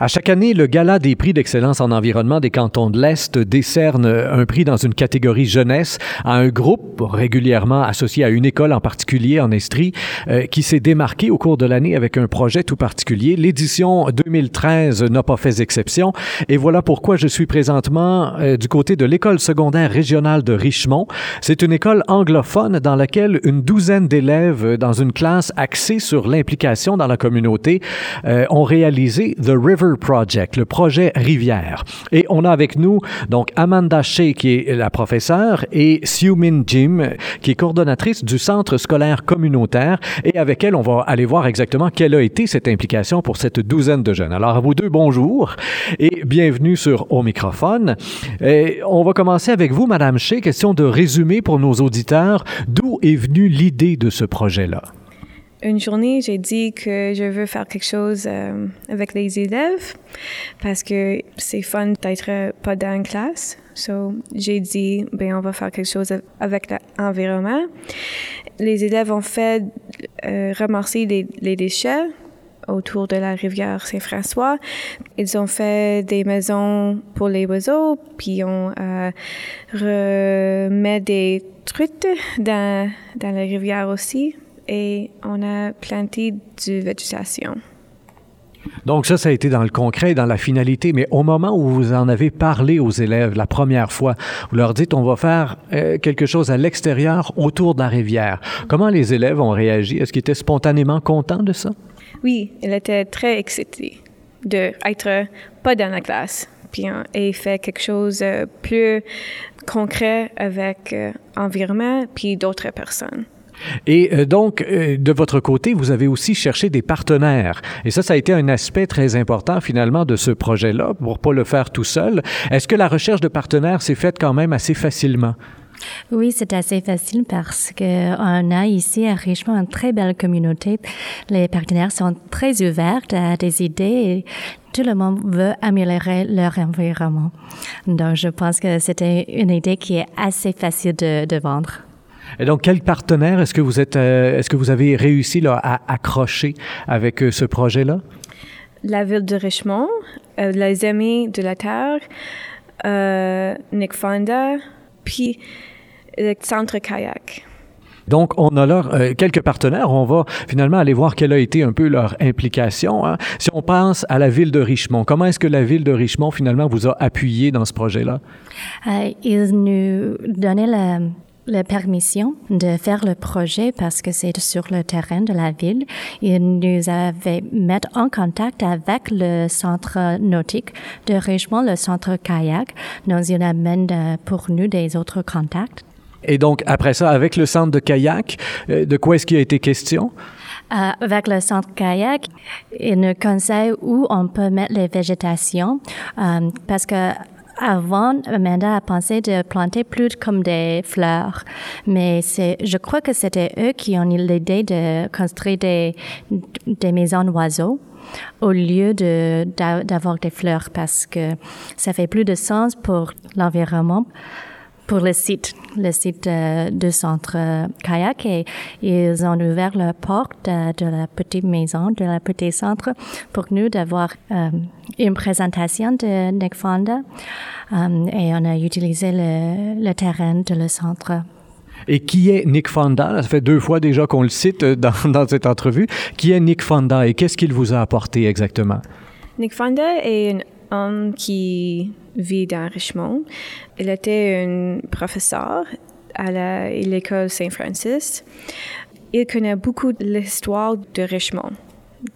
À chaque année, le Gala des prix d'excellence en environnement des cantons de l'Est décerne un prix dans une catégorie jeunesse à un groupe régulièrement associé à une école en particulier en Estrie euh, qui s'est démarqué au cours de l'année avec un projet tout particulier. L'édition 2013 n'a pas fait exception et voilà pourquoi je suis présentement euh, du côté de l'école secondaire régionale de Richemont. C'est une école anglophone dans laquelle une douzaine d'élèves dans une classe axée sur l'implication dans la communauté euh, ont réalisé The River Project, le projet Rivière. Et on a avec nous donc Amanda Shea qui est la professeure et Xiu-Min Jim qui est coordonnatrice du centre scolaire communautaire et avec elle on va aller voir exactement quelle a été cette implication pour cette douzaine de jeunes. Alors à vous deux bonjour et bienvenue sur Au microphone. Et on va commencer avec vous Madame Shea, question de résumer pour nos auditeurs d'où est venue l'idée de ce projet-là? Une journée, j'ai dit que je veux faire quelque chose euh, avec les élèves parce que c'est fun d'être pas dans une classe. So, j'ai dit, ben, on va faire quelque chose avec l'environnement. Les élèves ont fait euh, ramasser les, les, déchets autour de la rivière Saint-François. Ils ont fait des maisons pour les oiseaux, puis on euh, remet des truites dans, dans la rivière aussi et on a planté du végétation. Donc ça, ça a été dans le concret, dans la finalité, mais au moment où vous en avez parlé aux élèves la première fois, vous leur dites on va faire euh, quelque chose à l'extérieur autour de la rivière. Comment les élèves ont réagi? Est-ce qu'ils étaient spontanément contents de ça? Oui, ils étaient très excités d'être pas dans la classe, puis et fait quelque chose de plus concret avec l'environnement euh, puis d'autres personnes. Et euh, donc, euh, de votre côté, vous avez aussi cherché des partenaires. Et ça, ça a été un aspect très important finalement de ce projet-là, pour pas le faire tout seul. Est-ce que la recherche de partenaires s'est faite quand même assez facilement? Oui, c'est assez facile parce qu'on a ici à Richmond une très belle communauté. Les partenaires sont très ouverts à des idées et tout le monde veut améliorer leur environnement. Donc, je pense que c'était une idée qui est assez facile de, de vendre. Et donc, quel partenaire est-ce que vous êtes, euh, est-ce que vous avez réussi là, à accrocher avec euh, ce projet-là? La ville de Richmond, euh, les Amis de la Terre, Nick Fonda, puis le Centre Kayak. Donc, on a là quelques partenaires. On va finalement aller voir quelle a été un peu leur implication. Hein. Si on pense à la ville de Richmond, comment est-ce que la ville de Richmond finalement vous a appuyé dans ce projet-là? ils nous donnaient la la permission de faire le projet parce que c'est sur le terrain de la ville. Il nous avait mis en contact avec le centre nautique de Richemont, le centre kayak. Donc, il amène euh, pour nous des autres contacts. Et donc, après ça, avec le centre de kayak, euh, de quoi est-ce qu'il a été question? Euh, avec le centre kayak, il nous conseille où on peut mettre les végétations parce que avant, Amanda a pensé de planter plus comme des fleurs, mais c'est, je crois que c'était eux qui ont eu l'idée de construire des, des maisons d'oiseaux au lieu de, d'avoir des fleurs parce que ça fait plus de sens pour l'environnement pour le site, le site euh, de centre euh, kayak et ils ont ouvert la porte de, la petite maison, de la petite centre pour nous d'avoir euh, une présentation de Nick Fonda et on a utilisé le, le terrain de le centre. Et qui est Nick Fonda? Ça fait deux fois déjà qu'on le cite dans, dans cette entrevue. Qui est Nick Fonda et qu'est-ce qu'il vous a apporté exactement? Nick Fonda est un homme qui vit dans Richmond. Il était un professeur à l'école Saint-Francis. Il connaît beaucoup l'histoire de Richmond,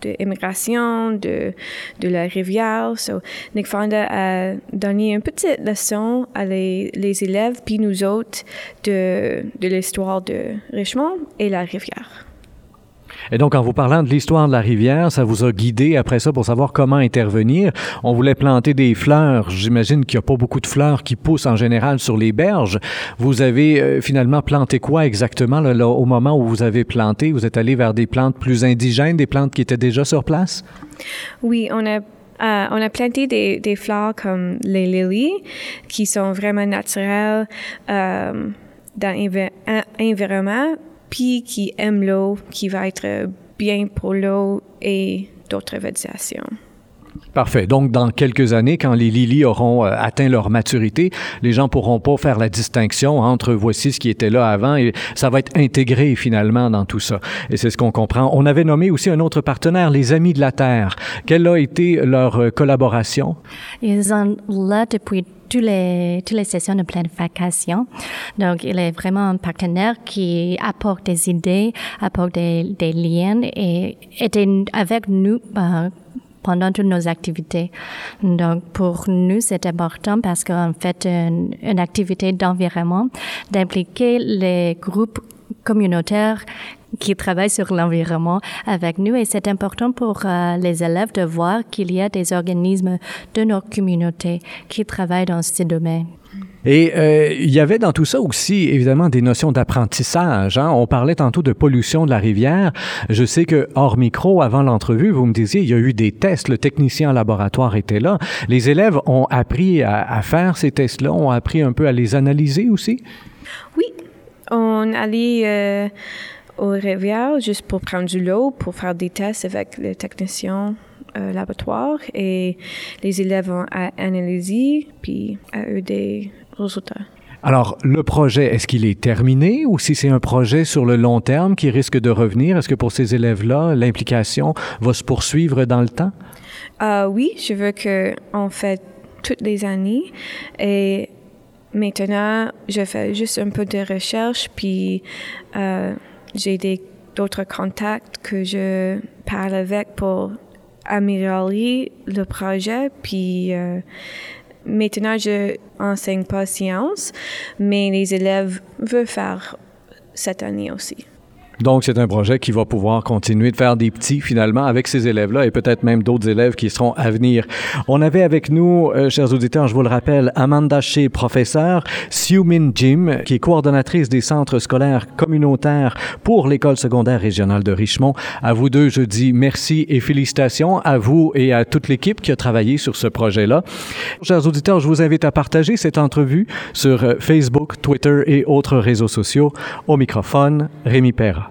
de l'immigration, de, la rivière. So, Nick Fonda a donné une petite leçon à les, les élèves, puis nous autres, de, de l'histoire de Richmond et la rivière. Et donc, en vous parlant de l'histoire de la rivière, ça vous a guidé après ça pour savoir comment intervenir. On voulait planter des fleurs. J'imagine qu'il n'y a pas beaucoup de fleurs qui poussent en général sur les berges. Vous avez euh, finalement planté quoi exactement là, au moment où vous avez planté? Vous êtes allé vers des plantes plus indigènes, des plantes qui étaient déjà sur place? Oui, on a euh, on a planté des, fleurs comme les lilies, qui sont vraiment naturelles euh, dans l'environnement, puis qui aime l'eau, qui va être bien pour l'eau et d'autres végétations. Parfait. Donc, dans quelques années, quand les Lili auront euh, atteint leur maturité, les gens pourront pas faire la distinction entre voici ce qui était là avant et ça va être intégré finalement dans tout ça. Et c'est ce qu'on comprend. On avait nommé aussi un autre partenaire, les Amis de la Terre. Quelle a été leur euh, collaboration? Ils sont là depuis toutes les, toutes les sessions de planification. Donc, il est vraiment un partenaire qui apporte des idées, apporte des, liens et était avec nous euh, pendant toutes nos activités. Donc, pour nous, c'est important parce qu'en fait, une, une activité d'environnement, d'impliquer les groupes communautaires qui travaillent sur l'environnement avec nous et c'est important pour euh, les élèves de voir qu'il y a des organismes de notre communauté qui travaillent dans ce domaine. Et euh, il y avait dans tout ça aussi, évidemment, des notions d'apprentissage. Hein? On parlait tantôt de pollution de la rivière. Je sais que hors micro, avant l'entrevue, vous me disiez, il y a eu des tests. Le technicien en laboratoire était là. Les élèves ont appris à, à faire ces tests-là, ont appris un peu à les analyser aussi? Oui, on allait euh, aux rivières juste pour prendre du l'eau, pour faire des tests avec le technicien euh, laboratoire et les élèves ont analysé puis à eux des résultats. Alors, le projet, est-ce qu'il est terminé ou si c'est un projet sur le long terme qui risque de revenir, est-ce que pour ces élèves-là, l'implication va se poursuivre dans le temps? Euh, oui, je veux qu'on fait toutes les années et maintenant, je fais juste un peu de recherche puis euh, j'ai des d'autres contacts que je parle avec pour améliorer le projet puis euh, Maintenant, je enseigne pas science, mais les élèves veulent faire cette année aussi. Donc, c'est un projet qui va pouvoir continuer de faire des petits, finalement, avec ces élèves-là et peut-être même d'autres élèves qui seront à venir. On avait avec nous, euh, chers auditeurs, je vous le rappelle, Amanda Shea, professeure, Min Jim, qui est coordonnatrice des centres scolaires communautaires pour l'École secondaire régionale de Richemont. À vous deux, je dis merci et félicitations à vous et à toute l'équipe qui a travaillé sur ce projet-là. Chers auditeurs, je vous invite à partager cette entrevue sur euh, Facebook, Twitter et autres réseaux sociaux. Au microphone, Rémi Perra.